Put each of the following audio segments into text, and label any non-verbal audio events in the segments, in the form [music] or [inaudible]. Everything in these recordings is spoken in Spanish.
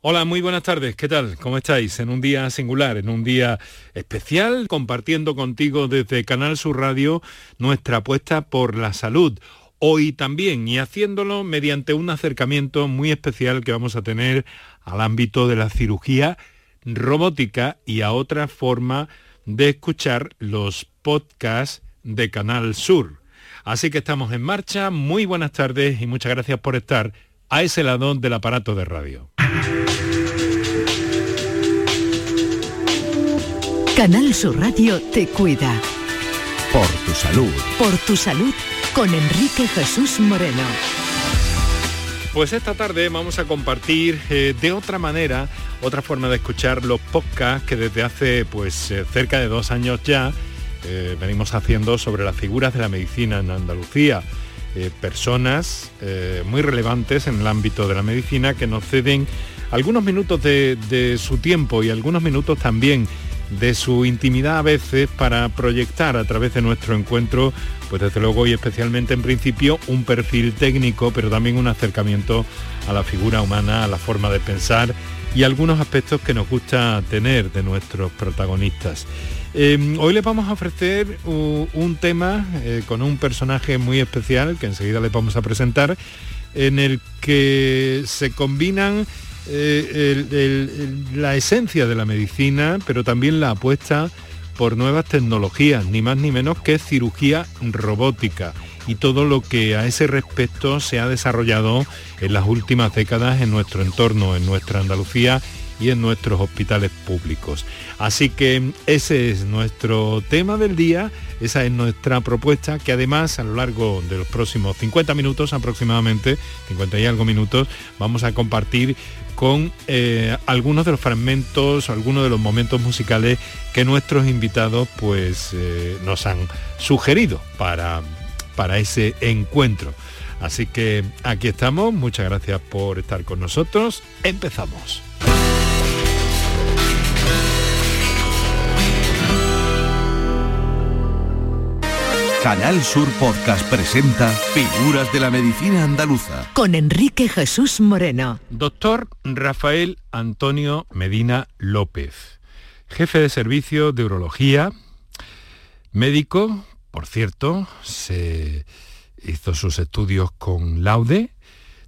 Hola, muy buenas tardes. ¿Qué tal? ¿Cómo estáis? En un día singular, en un día especial, compartiendo contigo desde Canal Sur Radio nuestra apuesta por la salud. Hoy también y haciéndolo mediante un acercamiento muy especial que vamos a tener al ámbito de la cirugía robótica y a otra forma de escuchar los podcasts de Canal Sur. Así que estamos en marcha. Muy buenas tardes y muchas gracias por estar a ese lado del aparato de radio. Canal Sur Radio te cuida. Por tu salud. Por tu salud con Enrique Jesús Moreno. Pues esta tarde vamos a compartir eh, de otra manera, otra forma de escuchar los podcasts que desde hace pues eh, cerca de dos años ya eh, venimos haciendo sobre las figuras de la medicina en Andalucía. Personas muy relevantes en el ámbito de la medicina que nos ceden algunos minutos de su tiempo y algunos minutos también de su intimidad a veces para proyectar a través de nuestro encuentro, pues desde luego y especialmente en principio, un perfil técnico, pero también un acercamiento a la figura humana, a la forma de pensar y algunos aspectos que nos gusta tener de nuestros protagonistas. Em, hoy les vamos a ofrecer un tema eh, con un personaje muy especial que enseguida les vamos a presentar, en el que se combinan eh, la esencia de la medicina, pero también la apuesta por nuevas tecnologías, ni más ni menos que cirugía robótica. Y todo lo que a ese respecto se ha desarrollado en las últimas décadas en nuestro entorno, en nuestra Andalucía y en nuestros hospitales públicos. Así que ese es nuestro tema del día, esa es nuestra propuesta que además a lo largo de los próximos 50 minutos aproximadamente, 50 y algo minutos, vamos a compartir con eh, algunos de los fragmentos, algunos de los momentos musicales que nuestros invitados pues eh, nos han sugerido para, para ese encuentro. Así que aquí estamos, muchas gracias por estar con nosotros, empezamos. Canal Sur Podcast presenta Figuras de la Medicina Andaluza. Con Enrique Jesús Moreno. Doctor Rafael Antonio Medina López, jefe de servicio de urología, médico, por cierto, se hizo sus estudios con Laude,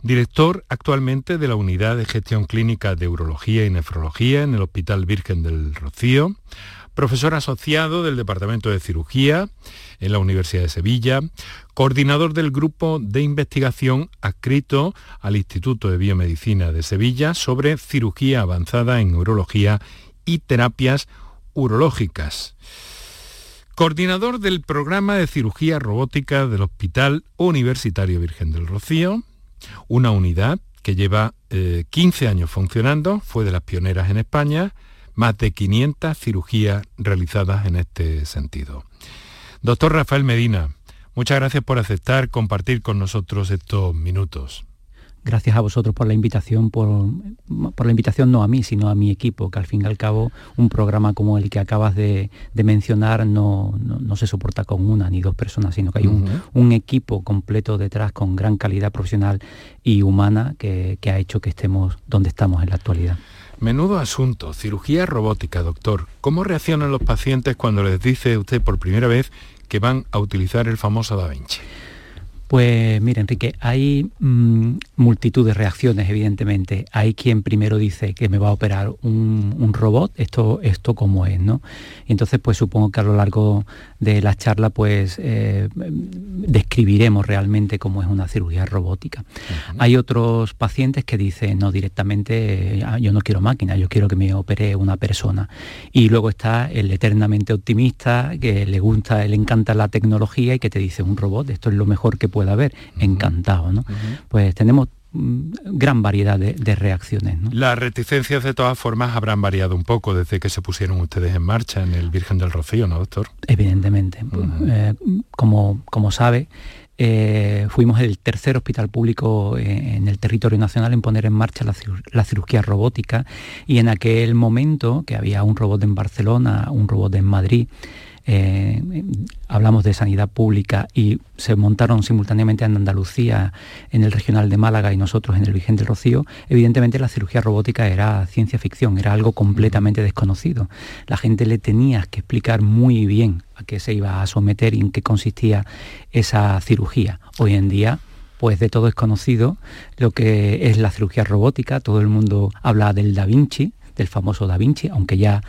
director actualmente de la Unidad de Gestión Clínica de Urología y Nefrología en el Hospital Virgen del Rocío, profesor asociado del Departamento de Cirugía en la Universidad de Sevilla, coordinador del grupo de investigación adscrito al Instituto de Biomedicina de Sevilla sobre cirugía avanzada en urología y terapias urológicas. Coordinador del programa de cirugía robótica del Hospital Universitario Virgen del Rocío, una unidad que lleva 15 eh, años funcionando, fue de las pioneras en España, más de 500 cirugías realizadas en este sentido. Doctor Rafael Medina, muchas gracias por aceptar compartir con nosotros estos minutos. Gracias a vosotros por la invitación, por, la invitación no a mí, sino a mi equipo, que al fin y al cabo un programa como el que acabas de, mencionar no, se soporta con una ni dos personas, sino que hay un, equipo completo detrás con gran calidad profesional y humana que ha hecho que estemos donde estamos en la actualidad. Menudo asunto, cirugía robótica, doctor. ¿Cómo reaccionan los pacientes cuando les dice usted por primera vez que van a utilizar el famoso Da Vinci? Pues mire, Enrique, hay mm, multitud de reacciones, evidentemente. Hay quien primero dice que me va a operar un, robot, esto, esto como es, ¿no? Y entonces, pues supongo que a lo largo de la charla, pues eh, describiremos realmente cómo es una cirugía robótica. Hay otros pacientes que dicen, no, directamente, ah, yo no quiero máquina, yo quiero que me opere una persona. Y luego está el eternamente optimista, que le gusta, le encanta la tecnología y que te dice, un robot, esto es lo mejor que puede pueda haber, encantado, ¿no? Pues tenemos mm, gran variedad de, reacciones. Las reticencias de todas formas habrán variado un poco desde que se pusieron ustedes en marcha en el Virgen del Rocío, ¿no, doctor? Evidentemente. Eh, como, como sabe, eh, fuimos el tercer hospital público eh, en el territorio nacional en poner en marcha la, cirugía robótica y en aquel momento, que había un robot en Barcelona, un robot en Madrid, eh, hablamos de sanidad pública y se montaron simultáneamente en Andalucía, en el regional de Málaga y nosotros en el Vigente Rocío, evidentemente la cirugía robótica era ciencia ficción, era algo completamente desconocido. La gente le tenía que explicar muy bien a qué se iba a someter y en qué consistía esa cirugía. Hoy en día pues de todo es conocido lo que es la cirugía robótica, todo el mundo habla del Da Vinci, del famoso Da Vinci, aunque ya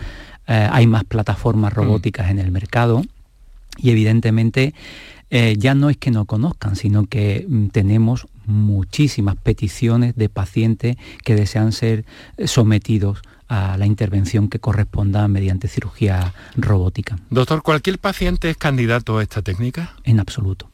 eh, hay más plataformas mm. robóticas en el mercado y evidentemente eh, ya no es que no conozcan, sino que mm, tenemos muchísimas peticiones de pacientes que desean ser sometidos a la intervención que corresponda mediante cirugía robótica. Doctor, ¿cualquier paciente es candidato a esta técnica? En absoluto.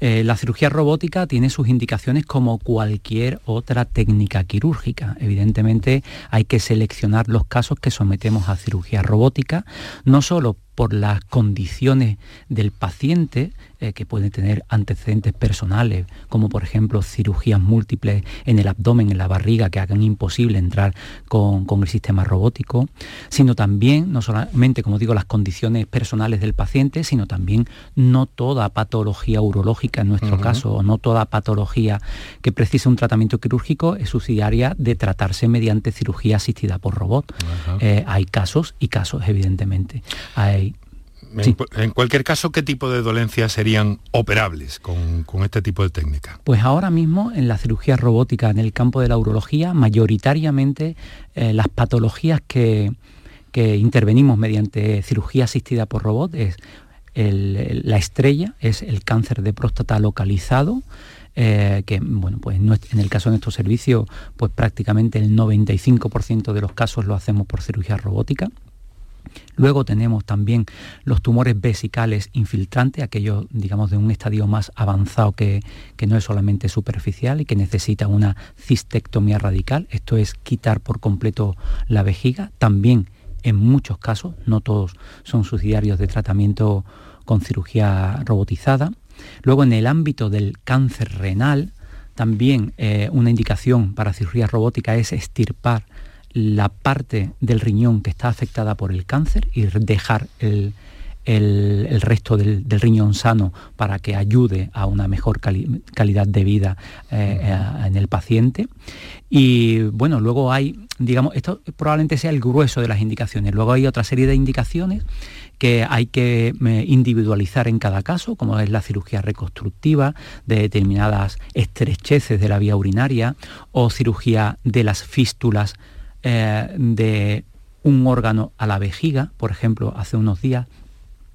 Eh, la cirugía robótica tiene sus indicaciones como cualquier otra técnica quirúrgica. Evidentemente hay que seleccionar los casos que sometemos a cirugía robótica, no solo por las condiciones del paciente, eh, que puede tener antecedentes personales, como por ejemplo cirugías múltiples en el abdomen, en la barriga, que hagan imposible entrar con, el sistema robótico, sino también, no solamente, como digo, las condiciones personales del paciente, sino también no toda patología urológica en nuestro caso, o no toda patología que precise un tratamiento quirúrgico es subsidiaria de tratarse mediante cirugía asistida por robot. Eh, hay casos y casos, evidentemente. Hay en, cualquier caso, ¿qué tipo de dolencias serían operables con, este tipo de técnica? Pues ahora mismo en la cirugía robótica, en el campo de la urología, mayoritariamente eh, las patologías que, intervenimos mediante cirugía asistida por robot es la estrella, es el cáncer de próstata localizado, eh, que bueno, pues en el caso de nuestro servicio, pues prácticamente el 95% de los casos lo hacemos por cirugía robótica. Luego tenemos también los tumores vesicales infiltrantes, aquellos, digamos, de un estadio más avanzado que, no es solamente superficial y que necesita una cistectomía radical. Esto es quitar por completo la vejiga. También, en muchos casos, no todos son subsidiarios de tratamiento con cirugía robotizada. Luego, en el ámbito del cáncer renal, también eh, una indicación para cirugía robótica es estirpar la parte del riñón que está afectada por el cáncer y dejar el, resto del, riñón sano para que ayude a una mejor calidad de vida eh, eh, en el paciente. Y bueno, luego hay, digamos, esto probablemente sea el grueso de las indicaciones. Luego hay otra serie de indicaciones que hay que eh, individualizar en cada caso, como es la cirugía reconstructiva de determinadas estrecheces de la vía urinaria o cirugía de las fístulas eh, de un órgano a la vejiga, por ejemplo, hace unos días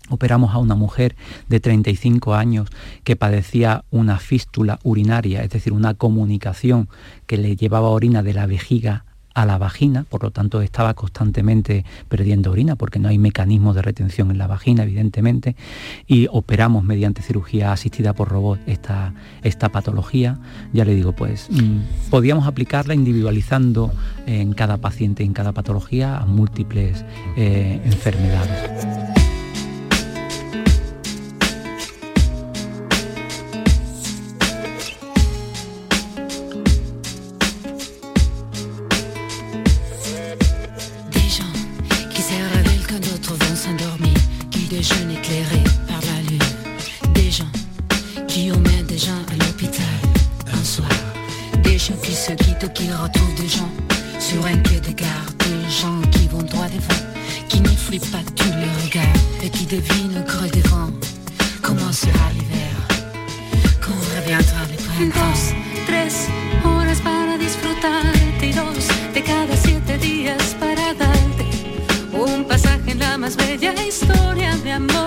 operamos a una mujer de 35 años que padecía una fístula urinaria, es decir, una comunicación que le llevaba orina de la vejiga a la vagina, por lo tanto estaba constantemente perdiendo orina porque no hay mecanismo de retención en la vagina, evidentemente, y operamos mediante cirugía asistida por robot esta, esta patología. Ya le digo, pues mm, podíamos aplicarla individualizando en cada paciente, en cada patología, a múltiples eh, enfermedades. qui emmène des gens à l'hôpital un soir. Des gens qui se quittent, qui retrouvent des gens sur un quai de gare. Des gens qui vont droit devant, qui ne flippent pas tous les regards et qui devinent au creux des vents comment sera l'hiver? Quand reviendra le printemps? tres horas para disfrutarte y dos de cada siete días para darte un pasaje en la más bella historia de amor.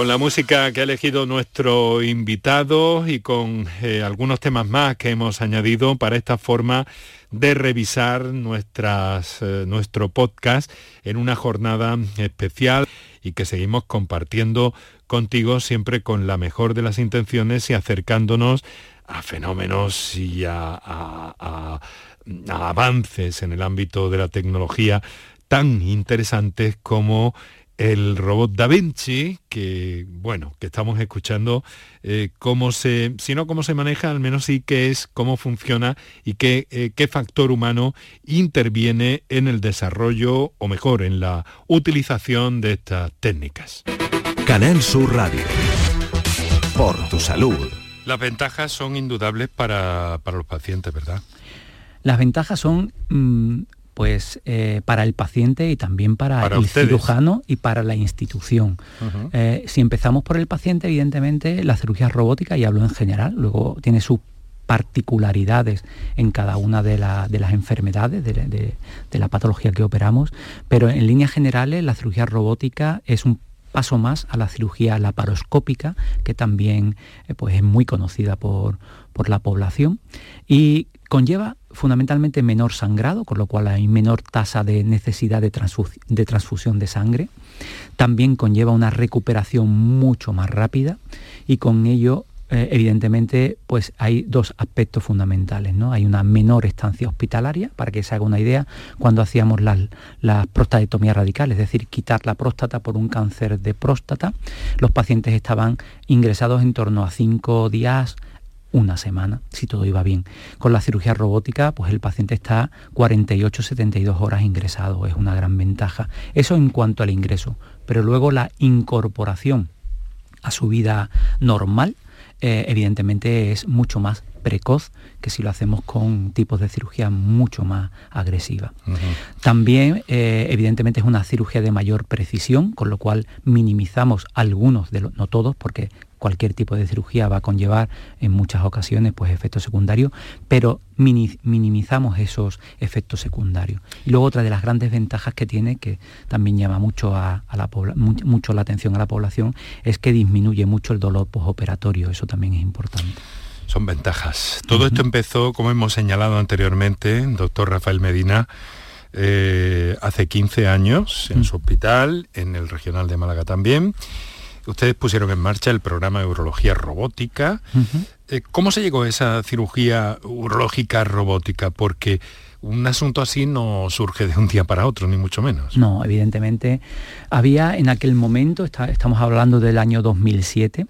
Con la música que ha elegido nuestro invitado y con eh, algunos temas más que hemos añadido para esta forma de revisar nuestras, eh, nuestro podcast en una jornada especial y que seguimos compartiendo contigo siempre con la mejor de las intenciones y acercándonos a fenómenos y a, avances en el ámbito de la tecnología tan interesantes como el robot Da Vinci, que bueno, que estamos escuchando eh, cómo se, si no cómo se maneja, al menos sí qué es, cómo funciona y qué, eh, qué factor humano interviene en el desarrollo, o mejor, en la utilización de estas técnicas. Canal Sur Radio. Por tu salud. Las ventajas son indudables para, para los pacientes, ¿verdad? Las ventajas son mm, pues eh, para el paciente y también para, Para el ustedes. cirujano y para la institución. Eh, si empezamos por el paciente, evidentemente la cirugía robótica, y hablo en general, luego tiene sus particularidades en cada una de, la- de las enfermedades de, de- de la patología que operamos, pero en líneas generales la cirugía robótica es un paso más a la cirugía laparoscópica, que también eh, pues, es muy conocida por, por la población, y conlleva fundamentalmente menor sangrado, con lo cual hay menor tasa de necesidad de, transfu- de transfusión de sangre. También conlleva una recuperación mucho más rápida y con ello eh, evidentemente pues hay dos aspectos fundamentales. ¿no? Hay una menor estancia hospitalaria, para que se haga una idea, cuando hacíamos las, las prostaectomías radicales, es decir, quitar la próstata por un cáncer de próstata, los pacientes estaban ingresados en torno a cinco días, una semana, si todo iba bien. Con la cirugía robótica, pues el paciente está 48-72 horas ingresado, es una gran ventaja. Eso en cuanto al ingreso, pero luego la incorporación a su vida normal, eh, evidentemente es mucho más precoz que si lo hacemos con tipos de cirugía mucho más agresiva. También, eh, evidentemente, es una cirugía de mayor precisión, con lo cual minimizamos algunos, de los, no todos, porque cualquier tipo de cirugía va a conllevar en muchas ocasiones pues, efectos secundarios, pero mini- minimizamos esos efectos secundarios. Y luego otra de las grandes ventajas que tiene, que también llama mucho, a, a la, mucho la atención a la población, es que disminuye mucho el dolor postoperatorio, eso también es importante. Son ventajas. Todo esto empezó, como hemos señalado anteriormente, doctor Rafael Medina, eh, hace 15 años en su hospital, en el regional de Málaga también. Ustedes pusieron en marcha el programa de urología robótica. Eh, ¿Cómo se llegó a esa cirugía urológica robótica? Porque un asunto así no surge de un día para otro, ni mucho menos. No, evidentemente. Había en aquel momento, estamos hablando del año 2007,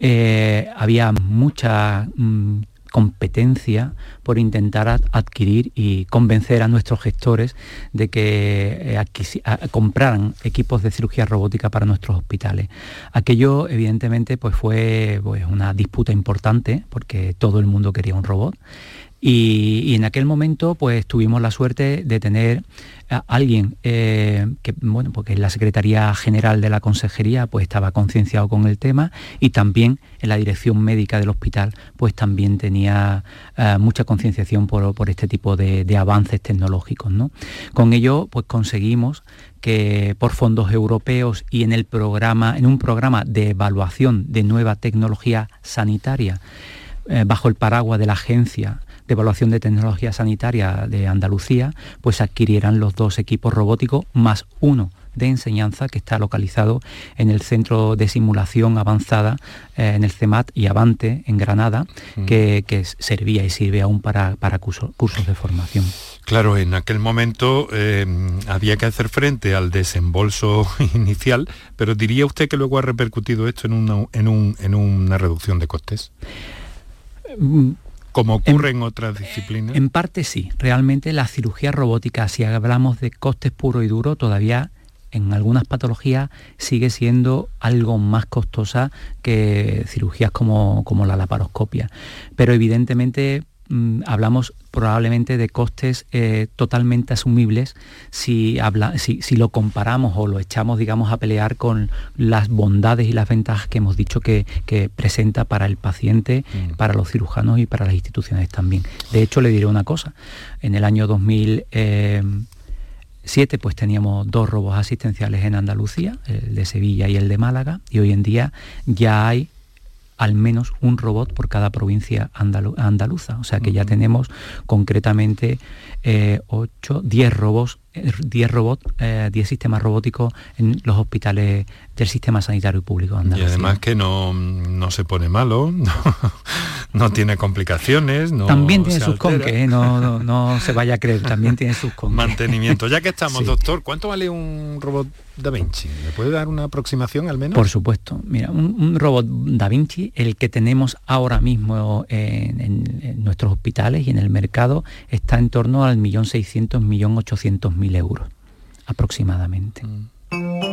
eh, había mucha mm, competencia por intentar adquirir y convencer a nuestros gestores de que eh, compraran equipos de cirugía robótica para nuestros hospitales. Aquello evidentemente pues fue pues, una disputa importante porque todo el mundo quería un robot y, en aquel momento pues tuvimos la suerte de tener a alguien eh, que, bueno, porque la Secretaría General de la Consejería pues estaba concienciado con el tema y también en la dirección médica del hospital pues también tenía eh, mucha concienciación por, este tipo de, avances tecnológicos. ¿no? Con ello pues conseguimos que por fondos europeos y en el programa, en un programa de evaluación de nueva tecnología sanitaria, eh, bajo el paraguas de la agencia de Evaluación de Tecnología Sanitaria de Andalucía, pues adquirieran los dos equipos robóticos más uno de enseñanza que está localizado en el Centro de Simulación Avanzada, eh, en el CEMAT y Avante, en Granada, mm. que, servía y sirve aún para, para cursos de formación. Claro, en aquel momento eh, había que hacer frente al desembolso [laughs] inicial, pero diría usted que luego ha repercutido esto en una, en en una reducción de costes. Mm, como ocurre en, otras disciplinas? En parte sí. Realmente la cirugía robótica, si hablamos de costes puro y duro, todavía en algunas patologías sigue siendo algo más costosa que cirugías como, como la laparoscopia. Pero evidentemente Mm, hablamos probablemente de costes eh, totalmente asumibles si, si, lo comparamos o lo echamos, digamos, a pelear con las bondades y las ventajas que hemos dicho que, presenta para el paciente, mm. para los cirujanos y para las instituciones también. De hecho, le diré una cosa. En el año 2007 pues teníamos dos robos asistenciales en Andalucía, el de Sevilla y el de Málaga, y hoy en día ya hay al menos un robot por cada provincia andaluza. O sea que ya tenemos concretamente 8, 10 robots 10 robots, 10 sistemas robóticos en los hospitales del sistema sanitario público Y además que no, se pone malo, [laughs] no, tiene complicaciones. también tiene sus conques, ¿eh? no, no, se vaya a creer, también tiene sus conques. Mantenimiento. Ya que estamos, [laughs] doctor, ¿cuánto vale un robot Da Vinci? ¿Me puede dar una aproximación al menos? Por supuesto. Mira, un, robot Da Vinci, el que tenemos ahora mismo en, nuestros hospitales y en el mercado, está en torno al millón seiscientos, millón ochocientos mil euros aproximadamente. Mm.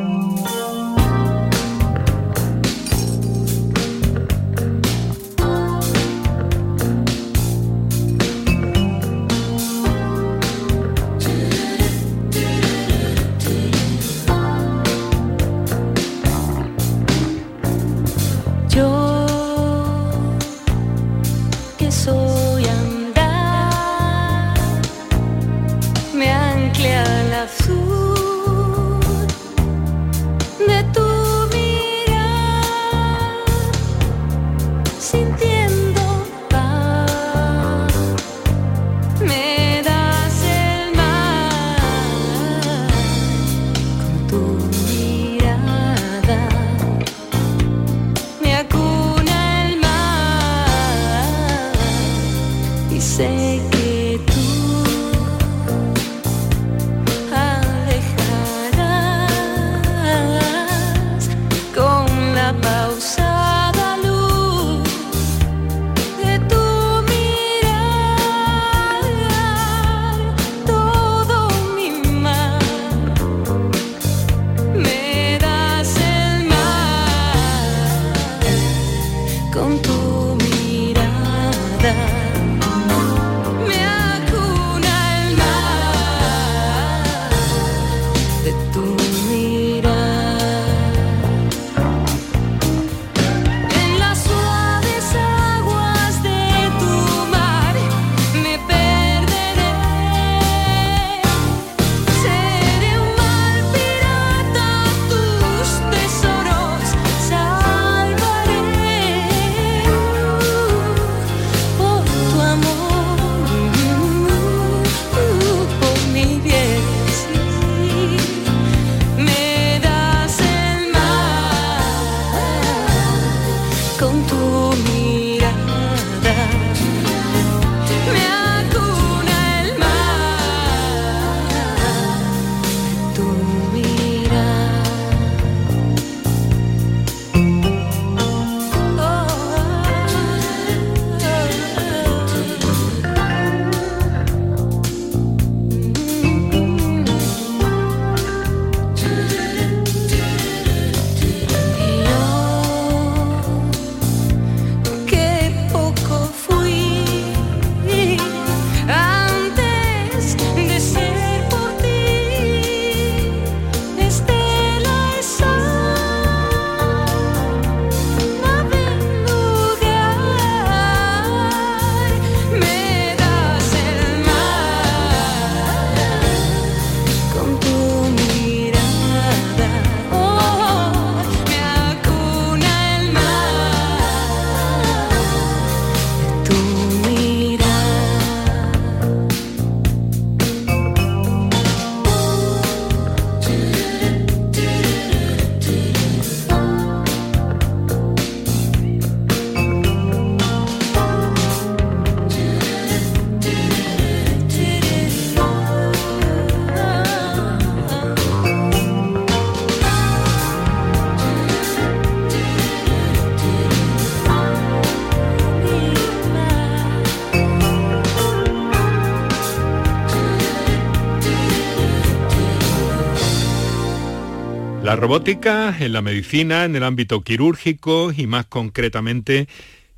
Robótica, en la medicina, en el ámbito quirúrgico y más concretamente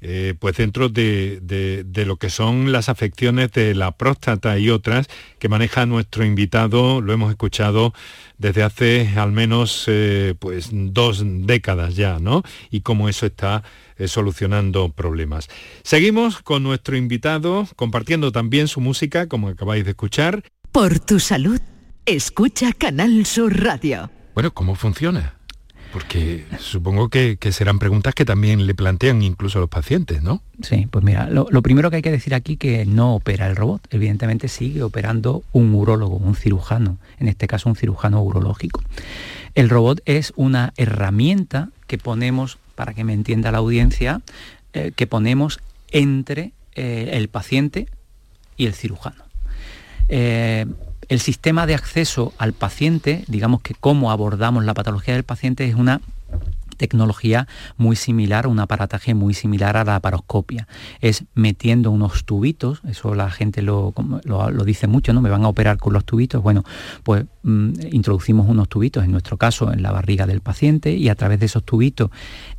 eh, pues dentro de, lo que son las afecciones de la próstata y otras que maneja nuestro invitado, lo hemos escuchado desde hace al menos eh, pues dos décadas ya, ¿no? Y cómo eso está eh, solucionando problemas. Seguimos con nuestro invitado, compartiendo también su música, como acabáis de escuchar. Por tu salud, escucha Canal Sur Radio. Bueno, ¿cómo funciona? Porque supongo que, serán preguntas que también le plantean incluso a los pacientes, ¿no? Sí, pues mira, lo, primero que hay que decir aquí que no opera el robot. Evidentemente sigue operando un urólogo, un cirujano, en este caso un cirujano urológico. El robot es una herramienta que ponemos, para que me entienda la audiencia, eh, que ponemos entre eh, el paciente y el cirujano. Eh, el sistema de acceso al paciente, digamos que cómo abordamos la patología del paciente es una tecnología muy similar, un aparataje muy similar a la paroscopia. Es metiendo unos tubitos, eso la gente lo, lo, dice mucho, ¿no? Me van a operar con los tubitos. Bueno, pues mm, introducimos unos tubitos, en nuestro caso, en la barriga del paciente y a través de esos tubitos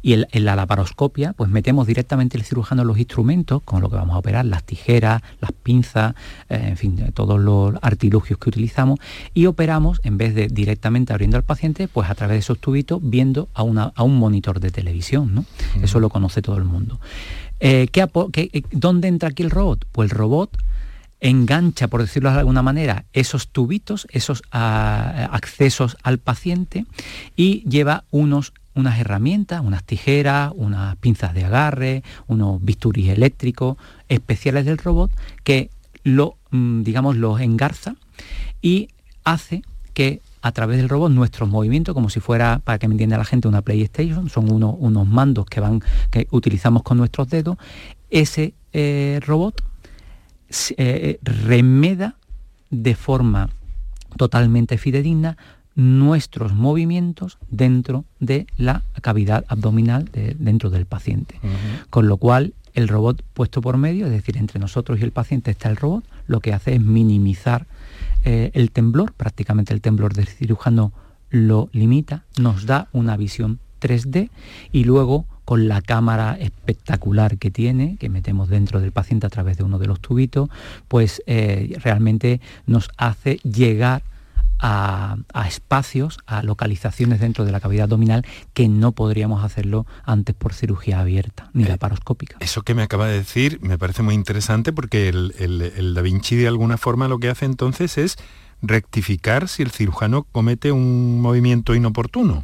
y en la laparoscopia, pues metemos directamente el cirujano los instrumentos con lo que vamos a operar, las tijeras, las pinzas, eh, en fin, todos los artilugios que utilizamos y operamos, en vez de directamente abriendo al paciente, pues a través de esos tubitos viendo a, una, a un monitor de televisión, ¿no? Eso lo conoce todo el mundo. Eh, eh, ¿Dónde entra aquí el robot? Pues el robot engancha, por decirlo de alguna manera, esos tubitos, esos ah, accesos al paciente y lleva unos unas herramientas, unas tijeras, unas pinzas de agarre, unos bisturís eléctricos especiales del robot que lo, mm, digamos, los engarza y hace que a través del robot nuestros movimientos, como si fuera, para que me entienda la gente, una PlayStation, son unos mandos que, van, que utilizamos con nuestros dedos, ese eh, robot eh, remeda de forma totalmente fidedigna nuestros movimientos dentro de la cavidad abdominal dentro del paciente. Con lo cual, el robot puesto por medio, es decir, entre nosotros y el paciente está el robot, lo que hace es minimizar eh, el temblor, prácticamente el temblor del cirujano lo limita, nos da una visión 3D y luego con la cámara espectacular que tiene, que metemos dentro del paciente a través de uno de los tubitos, pues eh, realmente nos hace llegar a, espacios, a localizaciones dentro de la cavidad abdominal que no podríamos hacerlo antes por cirugía abierta ni eh, laparoscópica. Eso que me acaba de decir me parece muy interesante porque el, el Da Vinci de alguna forma lo que hace entonces es rectificar si el cirujano comete un movimiento inoportuno.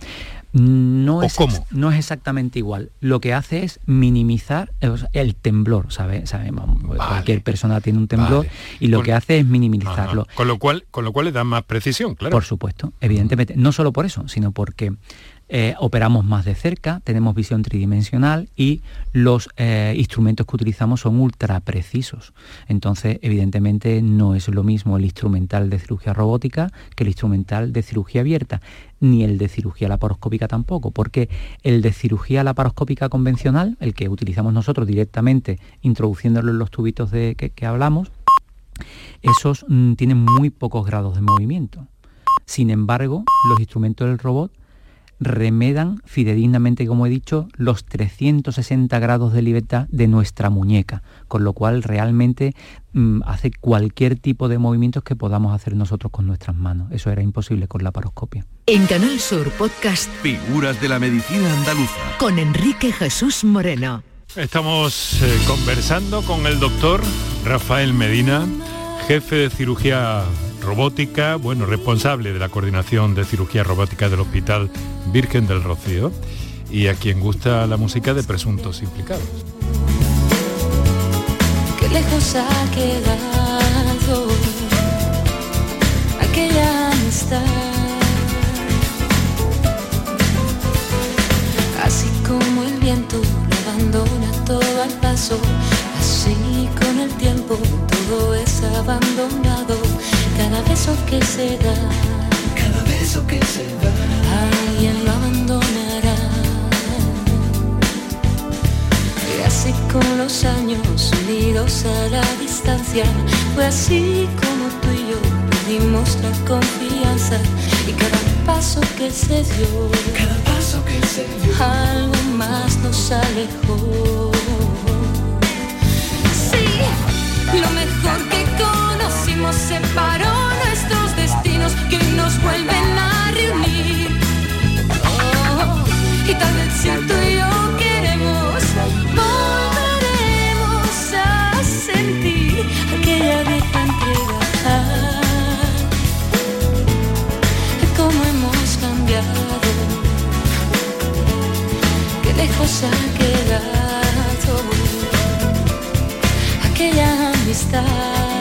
No es, no es exactamente igual. Lo que hace es minimizar el temblor, ¿sabe? Sabemos, cualquier persona tiene un temblor y lo que hace es minimizarlo. Con lo cual, con lo cual le da más precisión, claro. Por supuesto, evidentemente. No solo por eso, sino porque eh, operamos más de cerca, tenemos visión tridimensional y los eh, instrumentos que utilizamos son ultra precisos. Entonces, evidentemente, no es lo mismo el instrumental de cirugía robótica que el instrumental de cirugía abierta, ni el de cirugía laparoscópica tampoco, porque el de cirugía laparoscópica convencional, el que utilizamos nosotros directamente introduciéndolo en los tubitos de que, hablamos, esos mm, tienen muy pocos grados de movimiento. Sin embargo, los instrumentos del robot remedan fidedignamente, como he dicho, los 360 grados de libertad de nuestra muñeca, con lo cual realmente mm, hace cualquier tipo de movimientos que podamos hacer nosotros con nuestras manos. Eso era imposible con la paroscopia. En Canal Sur Podcast Figuras de la Medicina Andaluza con Enrique Jesús Moreno. Estamos eh, conversando con el doctor Rafael Medina, jefe de cirugía robótica, bueno, responsable de la coordinación de cirugía robótica del Hospital Virgen del Rocío y a quien gusta la música de presuntos implicados. Qué lejos ha quedado aquella amistad. Así como el viento lo abandona todo al paso, así con el tiempo todo es abandonado cada beso que se da, cada beso que se da, alguien lo abandonará. Y así con los años unidos a la distancia, fue así como tú y yo perdimos la confianza. Y cada paso que se dio, cada paso que se dio, algo más nos alejó. Sí, lo mejor que conocimos separó nuestros destinos que nos vuelven a reunir. Oh, y tal vez si tú y yo queremos, volveremos a sentir aquella vieja entrega. Cómo hemos cambiado, qué lejos ha quedado aquella amistad.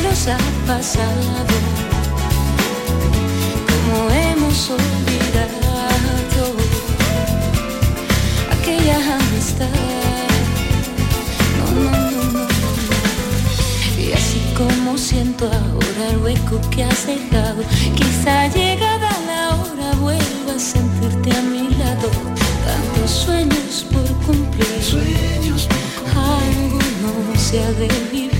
Ah. ¿Qué nos ha pasado? ¿Cómo hemos olvidado aquella amistad? No, no, no, no, no. Y así como siento ahora el hueco que has dejado, quizá llegada la hora vuelva a sentirte a mi lado. Tantos sueños por cumplir, sueños alguno se ha de vivir,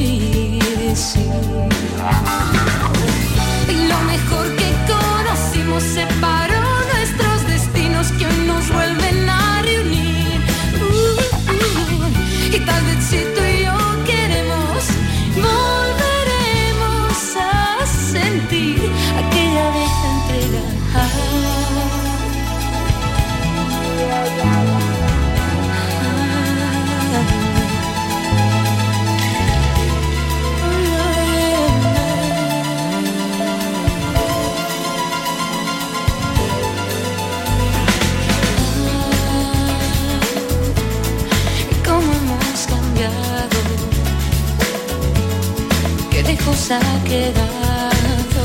lo mejor que conocimos nuestros ha quedado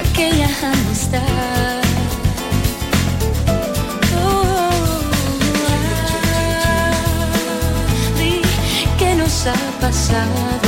aquella amistad. Oh, ah, ¿Qué nos ha pasado?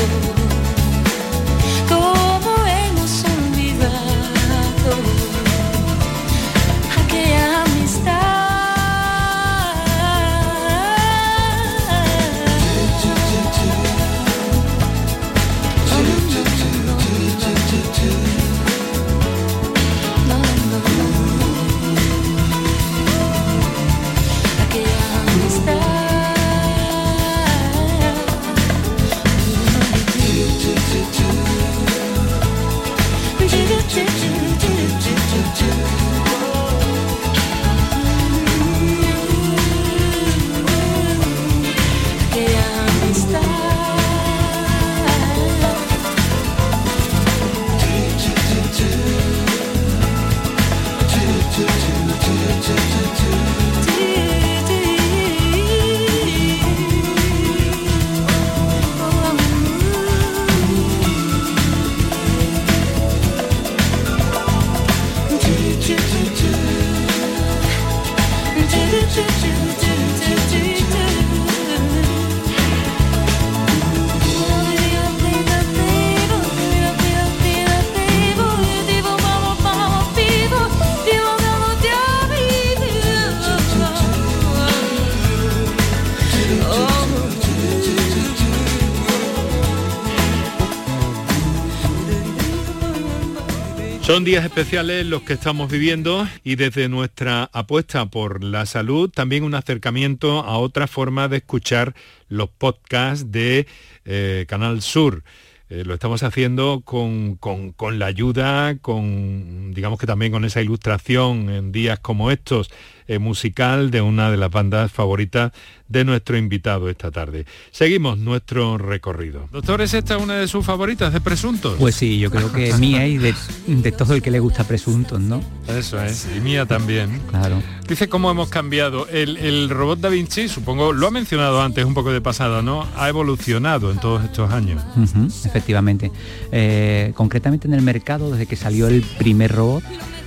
Días especiales los que estamos viviendo y desde nuestra apuesta por la salud también un acercamiento a otra forma de escuchar los podcasts de eh, Canal Sur. Eh, lo estamos haciendo con, con, con, la ayuda, con digamos que también con esa ilustración en días como estos, eh, musical de una de las bandas favoritas de nuestro invitado esta tarde. Seguimos nuestro recorrido. Doctor, ¿es esta una de sus favoritas de Presuntos? Pues sí, yo creo que mía y de, de todo el que le gusta Presuntos, ¿no? Eso es, y mía también. Claro. Dice cómo hemos cambiado. El, el, robot Da Vinci, supongo, lo ha mencionado antes un poco de pasado, ¿no? Ha evolucionado en todos estos años. Uh -huh, efectivamente. Eh, concretamente en el mercado, desde que salió el primer robot,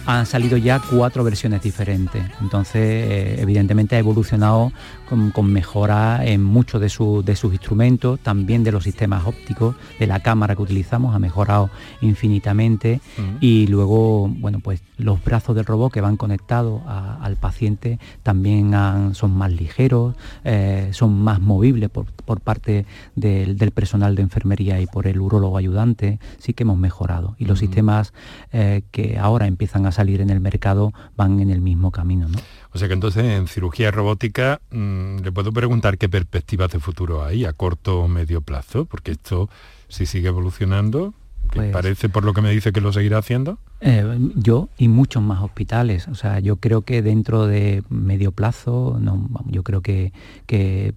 han salido ya cuatro versiones diferentes. Entonces, eh, evidentemente ha evolucionado con, mejora en muchos de, de, sus instrumentos, también de los sistemas ópticos, de la cámara que utilizamos, ha mejorado infinitamente. Y luego, bueno, pues los brazos del robot que van conectados al paciente también son más ligeros, eh, son más movibles por, parte del, personal de enfermería y por el urólogo ayudante, sí que hemos mejorado. Y los sistemas eh, que ahora empiezan a salir en el mercado van en el mismo camino. O sea que entonces en cirugía robótica mm, le puedo preguntar qué perspectivas de futuro hay a corto o medio plazo, porque esto si sigue evolucionando, pues parece por lo que me dice que lo seguirá haciendo. Eh, yo y muchos más hospitales. O sea, yo creo que dentro de medio plazo, no, yo creo que,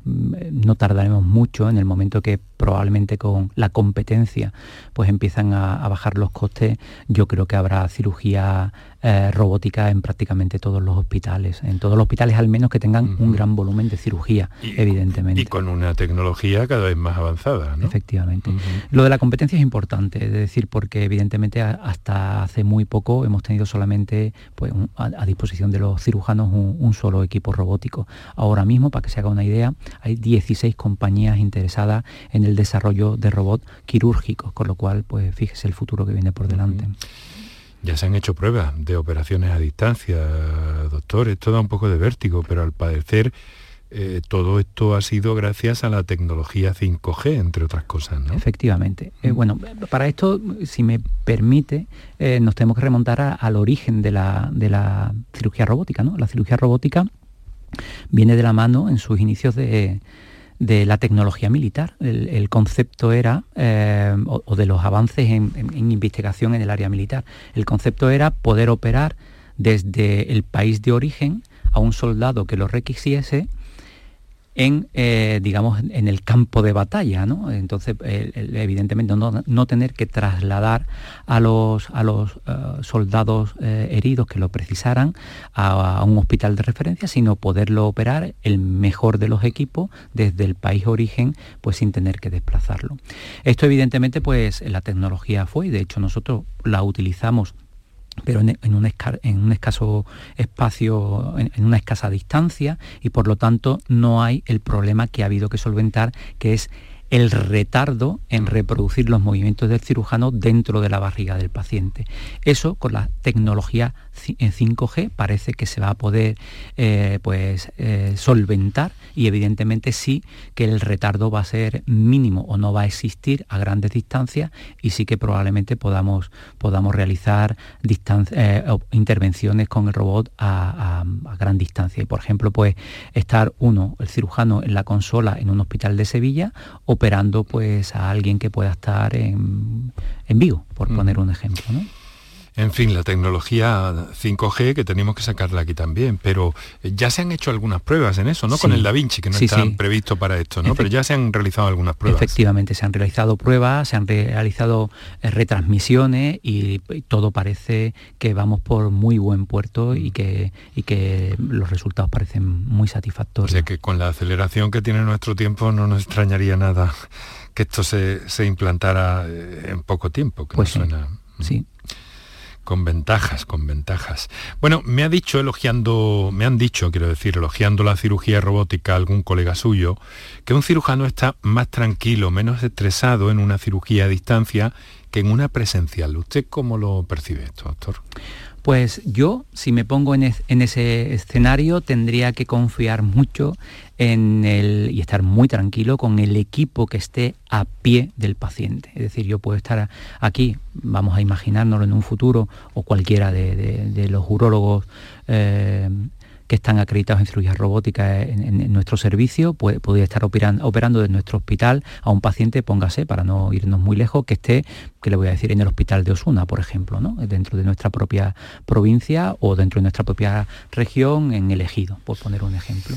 mm, no tardaremos mucho en el momento que probablemente con la competencia pues empiezan a, bajar los costes. Yo creo que habrá cirugía eh, robótica en prácticamente todos los hospitales. En todos los hospitales al menos que tengan un gran volumen de cirugía, evidentemente. Y con una tecnología cada vez más avanzada. Efectivamente. Lo de la competencia es importante, es decir, porque evidentemente hasta hace muy poco hemos tenido solamente pues, a, disposición de los cirujanos un, solo equipo robótico. Ahora mismo, para que se haga una idea, hay 16 compañías interesadas en el desarrollo de robots quirúrgicos, con lo cual, pues fíjese el futuro que viene por delante. Ya se han hecho pruebas de operaciones a distancia, doctor, esto da un poco de vértigo, pero al padecer eh, todo esto ha sido gracias a la tecnología 5G, entre otras cosas, ¿no? Efectivamente. Eh, mm. bueno, para esto, si me permite, eh, nos tenemos que remontar al origen de la, de la, cirugía robótica, ¿no? La cirugía robótica viene de la mano en sus inicios de, la tecnología militar. El, concepto era, o, de los avances en, en investigación en el área militar, el concepto era poder operar desde el país de origen a un soldado que lo requisiese en, eh, digamos, en el campo de batalla, ¿no? Entonces, evidentemente, no, tener que trasladar a los, a los eh, soldados eh, heridos que lo precisaran a, un hospital de referencia, sino poderlo operar el mejor de los equipos desde el país origen, pues sin tener que desplazarlo. Esto, evidentemente, pues la tecnología fue, y de hecho nosotros la utilizamos pero en, un, escaso espacio, en, una escasa distancia, y por lo tanto no hay el problema que ha habido que solventar, que es el retardo en reproducir los movimientos del cirujano dentro de la barriga del paciente. Eso con la tecnología en 5G parece que se va a poder eh, pues, eh, solventar y evidentemente sí que el retardo va a ser mínimo o no va a existir a grandes distancias y sí que probablemente podamos, podamos realizar eh, intervenciones con el robot a, gran distancia. Y por ejemplo, pues estar uno, el cirujano, en la consola en un hospital de Sevilla, operando pues a alguien que pueda estar en, en vivo, por poner un ejemplo. ¿no? En fin, la tecnología 5G que tenemos que sacarla aquí también, pero ya se han hecho algunas pruebas en eso, ¿no? Con el Da Vinci, que no está previsto para esto, ¿no? pero ya se han realizado algunas pruebas. Efectivamente, se han realizado pruebas, se han realizado eh, retransmisiones y, todo parece que vamos por muy buen puerto y que, y que los resultados parecen muy satisfactorios. O sea que con la aceleración que tiene nuestro tiempo no nos extrañaría nada que esto se, implantara eh, en poco tiempo, que pues suena... Sí. Con ventajas, con ventajas. Bueno, me ha dicho elogiando, me han dicho, quiero decir, elogiando la cirugía robótica algún colega suyo, que un cirujano está más tranquilo, menos estresado en una cirugía a distancia que en una presencial. ¿Usted cómo lo percibe esto, doctor? Pues yo, si me pongo en, ese escenario, tendría que confiar mucho en el, y estar muy tranquilo con el equipo que esté a pie del paciente. Es decir, yo puedo estar aquí, vamos a imaginárnoslo en un futuro, o cualquiera de, los urólogos eh, que están acreditados en cirugía robótica en, nuestro servicio, puede, podría estar operando, operando desde nuestro hospital a un paciente, póngase, para no irnos muy lejos, que esté, que le voy a decir, en el hospital de Osuna, por ejemplo, ¿no? dentro de nuestra propia provincia o dentro de nuestra propia región, en el ejido, por poner un ejemplo.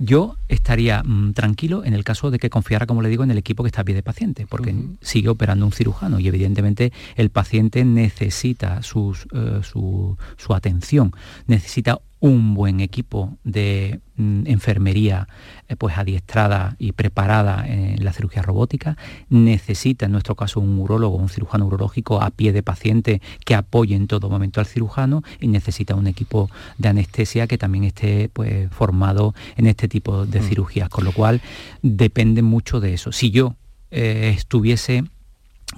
Yo estaría mm, tranquilo en el caso de que confiara, como le digo, en el equipo que está a pie de paciente, porque sigue operando un cirujano y evidentemente el paciente necesita eh, su, atención, necesita un buen equipo de mm, enfermería eh, pues adiestrada y preparada en la cirugía robótica, necesita en nuestro caso un urólogo, un cirujano urológico a pie de paciente que apoye en todo momento al cirujano y necesita un equipo de anestesia que también esté pues formado en este tipo de mm. cirugías, con lo cual depende mucho de eso. Si yo eh, estuviese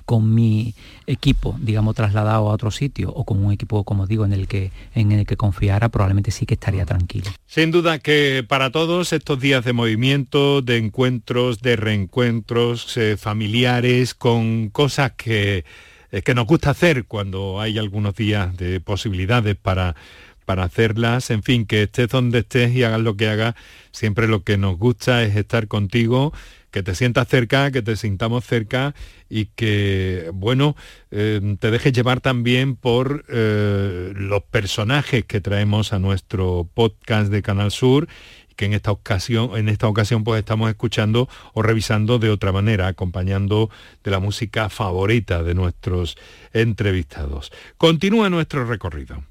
con mi equipo, digamos, trasladado a otro sitio o con un equipo, como digo, en el que en el que confiara, probablemente sí que estaría tranquilo. Sin duda que para todos estos días de movimiento, de encuentros, de reencuentros eh, familiares, con cosas que, eh, que nos gusta hacer cuando hay algunos días de posibilidades para para hacerlas, en fin, que estés donde estés y hagas lo que hagas, siempre lo que nos gusta es estar contigo que te sientas cerca, que te sintamos cerca y que, bueno, eh, te dejes llevar también por eh, los personajes que traemos a nuestro podcast de Canal Sur que en esta ocasión, en esta ocasión pues estamos escuchando o revisando de otra manera, acompañando de la música favorita de nuestros entrevistados. Continúa nuestro recorrido.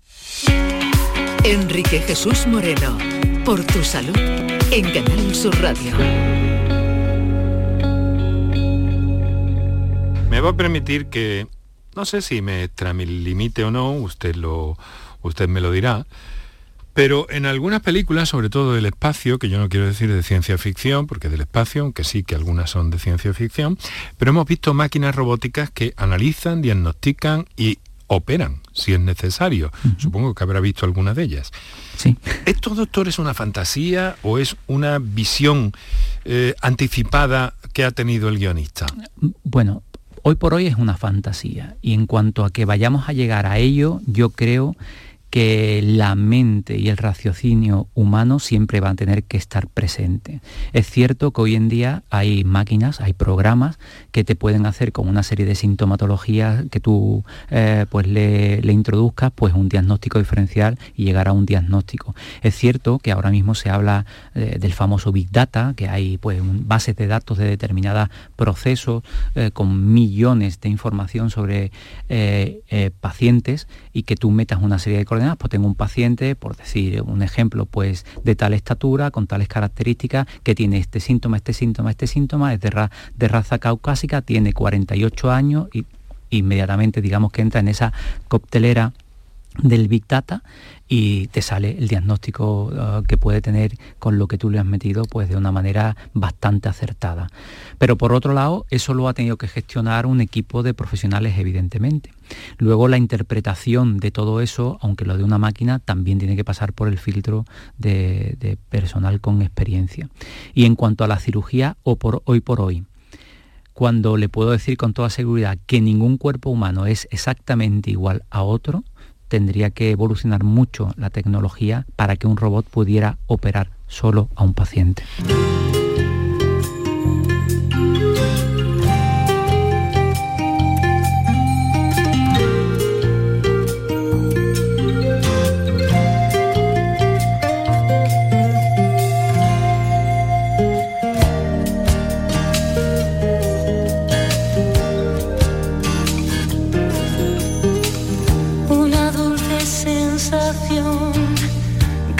Enrique Jesús Moreno, por tu salud, en Canal Sur Radio. Me va a permitir que, no sé si me extralimite o no, usted, lo, usted me lo dirá, pero en algunas películas, sobre todo del espacio, que yo no quiero decir de ciencia ficción, porque del espacio, aunque sí que algunas son de ciencia ficción, pero hemos visto máquinas robóticas que analizan, diagnostican y operan, si es necesario. Supongo que habrá visto alguna de ellas. Sí. ¿Esto, doctor, es una fantasía o es una visión eh, anticipada que ha tenido el guionista? Bueno, hoy por hoy es una fantasía y en cuanto a que vayamos a llegar a ello, yo creo que la mente y el raciocinio humano siempre van a tener que estar presentes. Es cierto que hoy en día hay máquinas, hay programas que te pueden hacer con una serie de sintomatologías que tú eh, pues le, introduzcas pues un diagnóstico diferencial y llegar a un diagnóstico. Es cierto que ahora mismo se habla eh, del famoso Big Data, que hay pues bases de datos de determinados procesos eh, con millones de información sobre pacientes y que tú metas una serie de pues tengo un paciente, por decir un ejemplo, pues de tal estatura, con tales características, que tiene este síntoma, este síntoma, este síntoma, es de, de raza caucásica, tiene 48 años y inmediatamente digamos que entra en esa coctelera del Big Data y te sale el diagnóstico uh, que puede tener con lo que tú le has metido pues de una manera bastante acertada. Pero por otro lado, eso lo ha tenido que gestionar un equipo de profesionales evidentemente. Luego la interpretación de todo eso, aunque lo de una máquina, también tiene que pasar por el filtro de, personal con experiencia. Y en cuanto a la cirugía, o por hoy por hoy, cuando le puedo decir con toda seguridad que ningún cuerpo humano es exactamente igual a otro, tendría que evolucionar mucho la tecnología para que un robot pudiera operar solo a un paciente.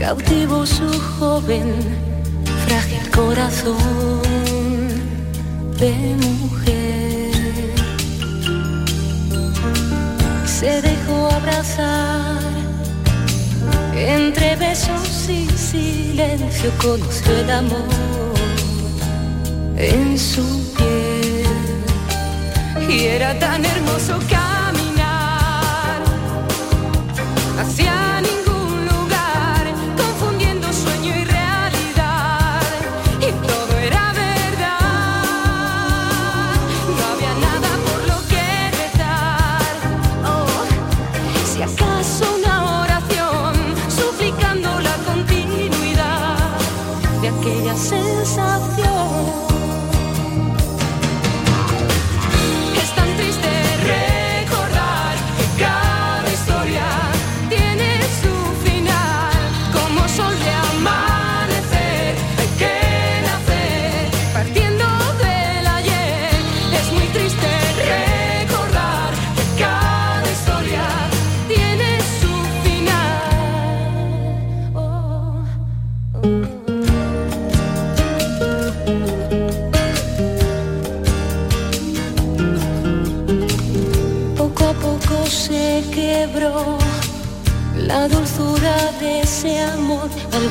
Cautivo su joven, frágil corazón de mujer. Se dejó abrazar entre besos y silencio conoció el amor en su piel y era tan hermoso caminar hacia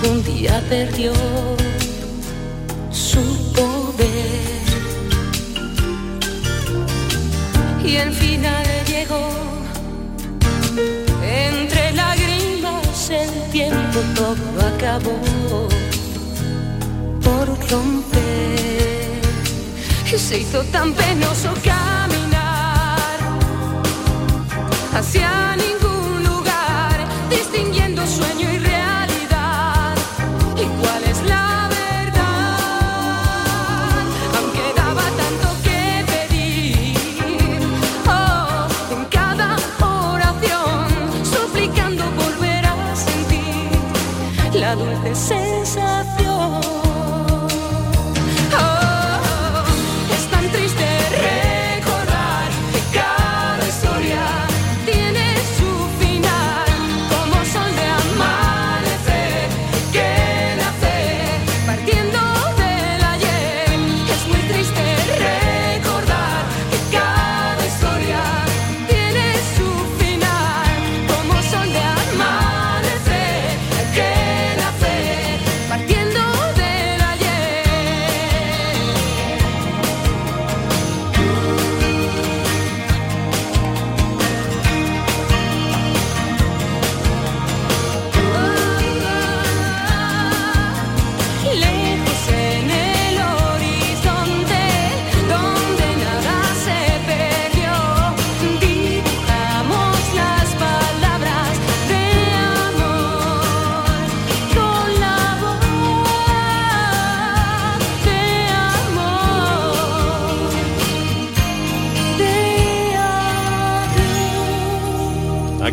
algún día perdió su poder. Y el final llegó entre lágrimas el tiempo todo acabó por romper. Y se hizo tan penoso caminar hacia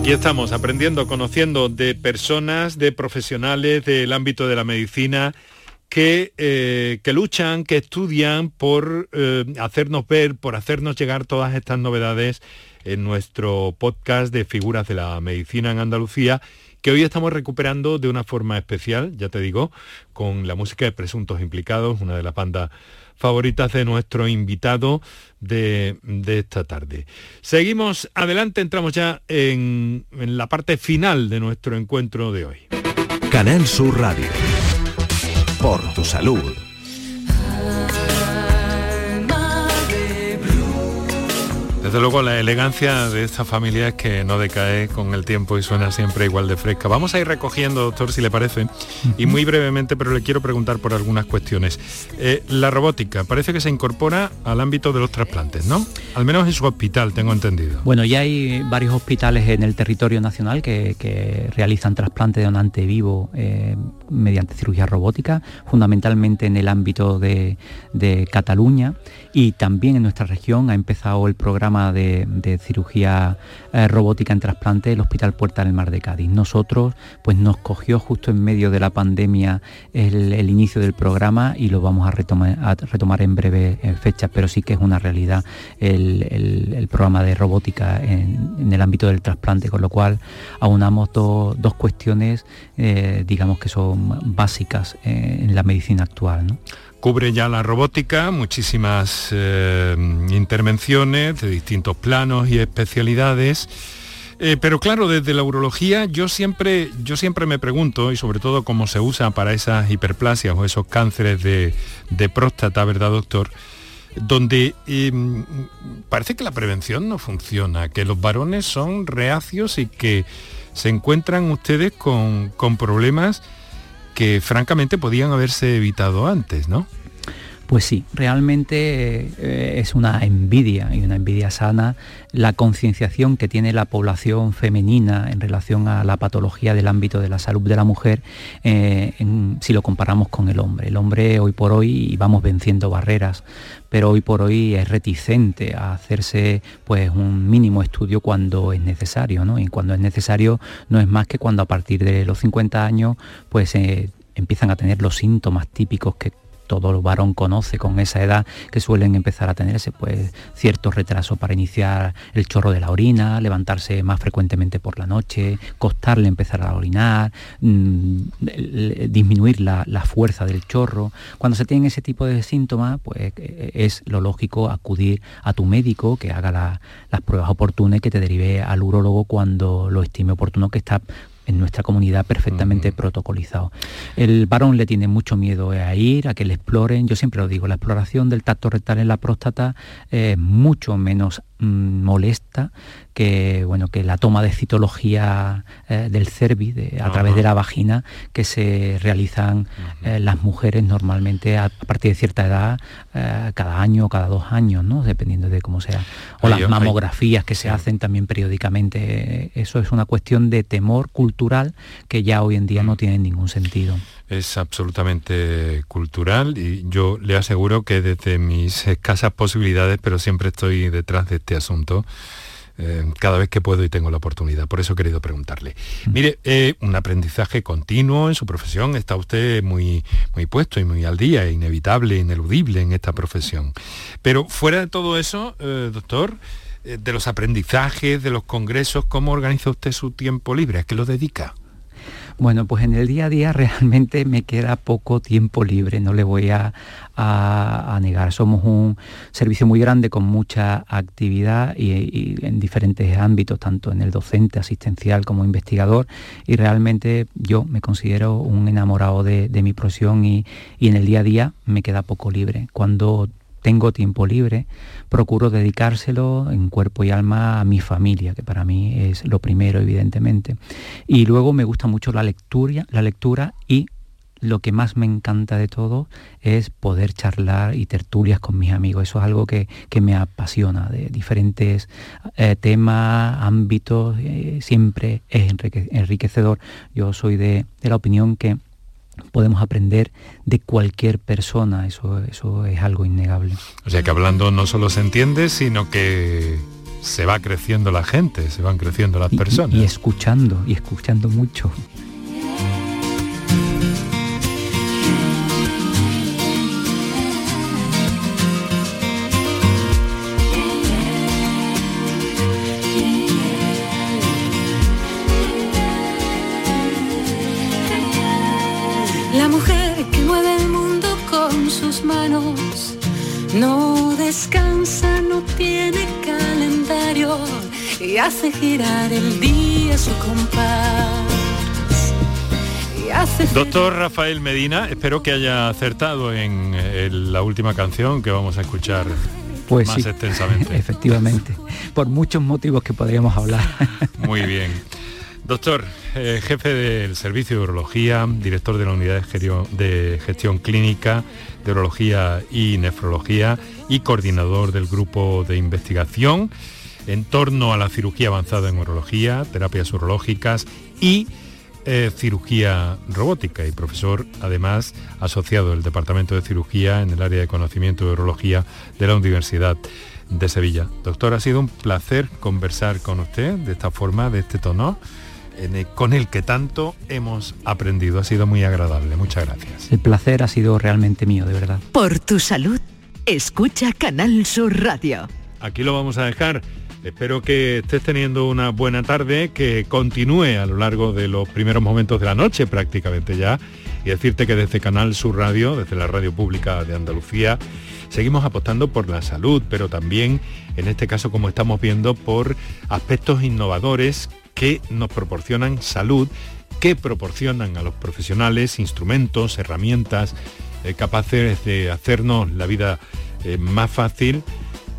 Aquí estamos aprendiendo, conociendo de personas, de profesionales del ámbito de la medicina que, eh, que luchan, que estudian por eh, hacernos ver, por hacernos llegar todas estas novedades en nuestro podcast de figuras de la medicina en Andalucía que hoy estamos recuperando de una forma especial, ya te digo, con la música de Presuntos Implicados, una de las bandas favoritas de nuestro invitado de, de esta tarde. Seguimos adelante, entramos ya en, en la parte final de nuestro encuentro de hoy. Canal Sur Radio. Por tu salud. Desde luego la elegancia de esta familia es que no decae con el tiempo y suena siempre igual de fresca. Vamos a ir recogiendo, doctor, si le parece, y muy brevemente, pero le quiero preguntar por algunas cuestiones. Eh, la robótica parece que se incorpora al ámbito de los trasplantes, ¿no? Al menos en su hospital, tengo entendido. Bueno, ya hay varios hospitales en el territorio nacional que, que realizan trasplante de donante vivo eh, mediante cirugía robótica, fundamentalmente en el ámbito de, de Cataluña y también en nuestra región ha empezado el programa de, cirugía eh, robótica en trasplante el Hospital Puerta del Mar de Cádiz. Nosotros, pues nos cogió justo en medio de la pandemia el, inicio del programa y lo vamos a retomar, a retomar en breve eh, fecha, pero sí que es una realidad el, programa de robótica en, en el ámbito del trasplante, con lo cual aunamos do- dos cuestiones, eh, digamos que son básicas en la medicina actual. ¿no? Cubre ya la robótica, muchísimas eh, intervenciones de distintos planos y especialidades. Eh, pero claro, desde la urología yo siempre, yo siempre me pregunto, y sobre todo cómo se usa para esas hiperplasias o esos cánceres de, de próstata, ¿verdad, doctor? Donde eh, parece que la prevención no funciona, que los varones son reacios y que se encuentran ustedes con, con problemas que francamente podían haberse evitado antes, ¿no? Pues sí, realmente eh, es una envidia y una envidia sana la concienciación que tiene la población femenina en relación a la patología del ámbito de la salud de la mujer eh, si lo comparamos con el hombre. El hombre hoy por hoy vamos venciendo barreras, pero hoy por hoy es reticente a hacerse pues un mínimo estudio cuando es necesario, ¿no? Y cuando es necesario no es más que cuando a partir de los 50 años pues eh, empiezan a tener los síntomas típicos que todo varón conoce con esa edad que suelen empezar a tenerse pues cierto retraso para iniciar el chorro de la orina, levantarse más frecuentemente por la noche, costarle empezar a orinar, mm, el- el- disminuir la, la fuerza del chorro. Cuando se tienen ese tipo de síntomas, pues eh, es lo lógico acudir a tu médico que haga la- las pruebas oportunas y que te derive al urólogo cuando lo estime oportuno que está en nuestra comunidad perfectamente protocolizado. El varón le tiene mucho miedo a ir, a que le exploren. Yo siempre lo digo, la exploración del tacto rectal en la próstata es mucho menos mm, molesta que bueno que la toma de citología eh, del cervix a través de la vagina que se realizan eh, las mujeres normalmente a, partir de cierta edad eh, cada año o cada dos años no dependiendo de cómo sea. O las mamografías que se hacen también periódicamente. Eso es una cuestión de temor cultural que ya hoy en día no tiene ningún sentido es absolutamente cultural y yo le aseguro que desde mis escasas posibilidades pero siempre estoy detrás de este asunto eh, cada vez que puedo y tengo la oportunidad. Por eso he querido preguntarle. Mm. Mire, eh, un aprendizaje continuo en su profesión. Está usted muy, muy puesto y muy al día, inevitable, ineludible en esta profesión. Pero fuera de todo eso, eh, doctor, de los aprendizajes, de los congresos, ¿cómo organiza usted su tiempo libre? ¿A qué lo dedica? Bueno, pues en el día a día realmente me queda poco tiempo libre, no le voy a, negar. Somos un servicio muy grande con mucha actividad y, en diferentes ámbitos, tanto en el docente, asistencial como investigador, y realmente yo me considero un enamorado de, mi profesión y, y en el día a día me queda poco libre. Cuando tengo tiempo libre, procuro dedicárselo en cuerpo y alma a mi familia, que para mí es lo primero, evidentemente. Y luego me gusta mucho la lectura, la lectura y lo que más me encanta de todo es poder charlar y tertulias con mis amigos. Eso es algo que, me apasiona, de diferentes eh, temas, ámbitos, eh, siempre es enriquecedor. Yo soy de la opinión que podemos aprender de cualquier persona, eso, eso es algo innegable. O sea que hablando no solo se entiende, sino que se va creciendo la gente, se van creciendo las personas. y escuchando, y escuchando mucho. No descansa, no tiene calendario y hace girar el día su compás. Doctor Rafael Medina, espero que haya acertado en, la última canción que vamos a escuchar pues más extensamente. [laughs] Efectivamente, por muchos motivos que podríamos hablar. Muy bien. Doctor, eh, jefe del Servicio de Urología, director de la Unidad de Gestión Clínica de Urología y Nefrología y coordinador del grupo de investigación en torno a la cirugía avanzada en urología, terapias urológicas y eh, cirugía robótica y profesor además asociado del Departamento de Cirugía en el área de conocimiento de urología de la Universidad de Sevilla. Doctor, ha sido un placer conversar con usted de esta forma, de este tono con el que tanto hemos aprendido. Ha sido muy agradable. Muchas gracias. El placer ha sido realmente mío, de verdad. Por tu salud, escucha Canal Sur Radio. Aquí lo vamos a dejar. Espero que estés teniendo una buena tarde, que continúe a lo largo de los primeros momentos de la noche prácticamente ya. Y decirte que desde Canal Sur Radio, desde la radio pública de Andalucía, seguimos apostando por la salud, pero también, en este caso, como estamos viendo, por aspectos innovadores que nos proporcionan salud, que proporcionan a los profesionales instrumentos, herramientas eh, capaces de hacernos la vida eh, más fácil,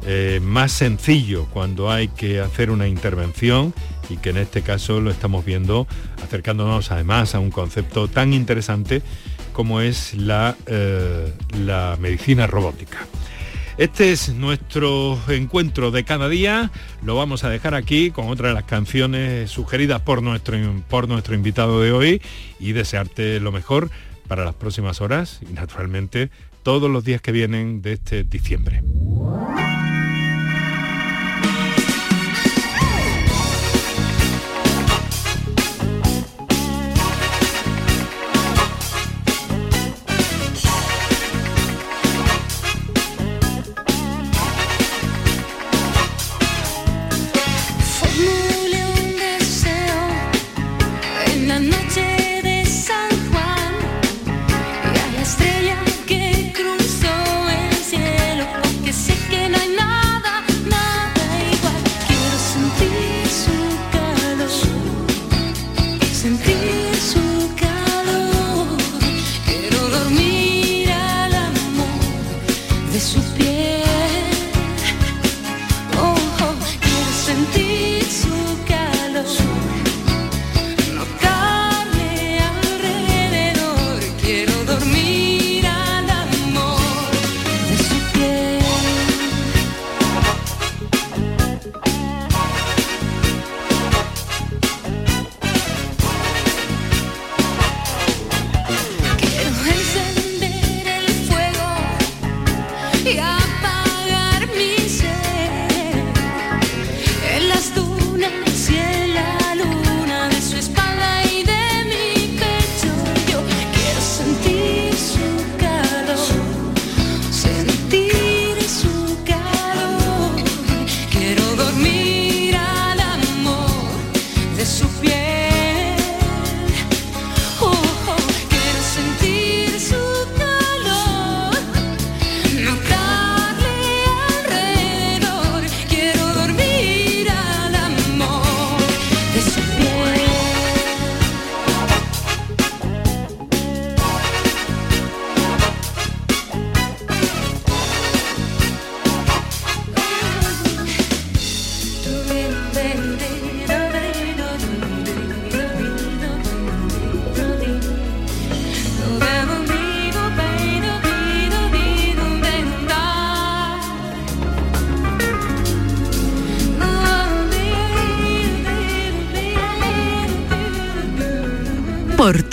eh, más sencillo cuando hay que hacer una intervención y que en este caso lo estamos viendo acercándonos además a un concepto tan interesante como es la, la medicina robótica. Este es nuestro encuentro de cada día. Lo vamos a dejar aquí con otra de las canciones sugeridas por nuestro, por nuestro invitado de hoy y desearte lo mejor para las próximas horas y naturalmente todos los días que vienen de este diciembre.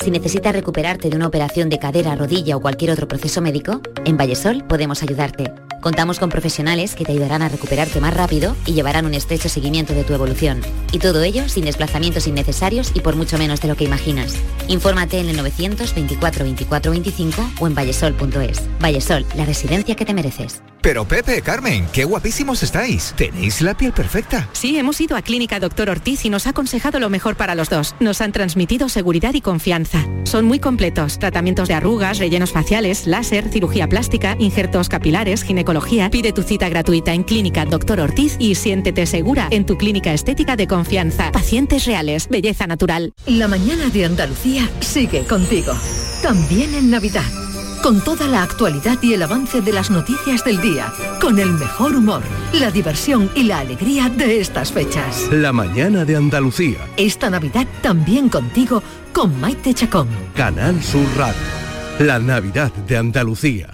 Si necesitas recuperarte de una operación de cadera, rodilla o cualquier otro proceso médico, en Vallesol podemos ayudarte. Contamos con profesionales que te ayudarán a recuperarte más rápido y llevarán un estrecho seguimiento de tu evolución. Y todo ello sin desplazamientos innecesarios y por mucho menos de lo que imaginas. Infórmate en el 924 24 25 o en vallesol.es. Vallesol, la residencia que te mereces. Pero Pepe, Carmen, qué guapísimos estáis. Tenéis la piel perfecta. Sí, hemos ido a Clínica Doctor Ortiz y nos ha aconsejado lo mejor para los dos. Nos han transmitido seguridad y confianza. Son muy completos. Tratamientos de arrugas, rellenos faciales, láser, cirugía plástica, injertos capilares, ginecología. Pide tu cita gratuita en Clínica Doctor Ortiz y siéntete segura en tu clínica estética de confianza. Pacientes reales, belleza natural. La mañana de Andalucía sigue contigo. También en Navidad con toda la actualidad y el avance de las noticias del día, con el mejor humor, la diversión y la alegría de estas fechas. La mañana de Andalucía. Esta Navidad también contigo con Maite Chacón. Canal Sur Radio. La Navidad de Andalucía.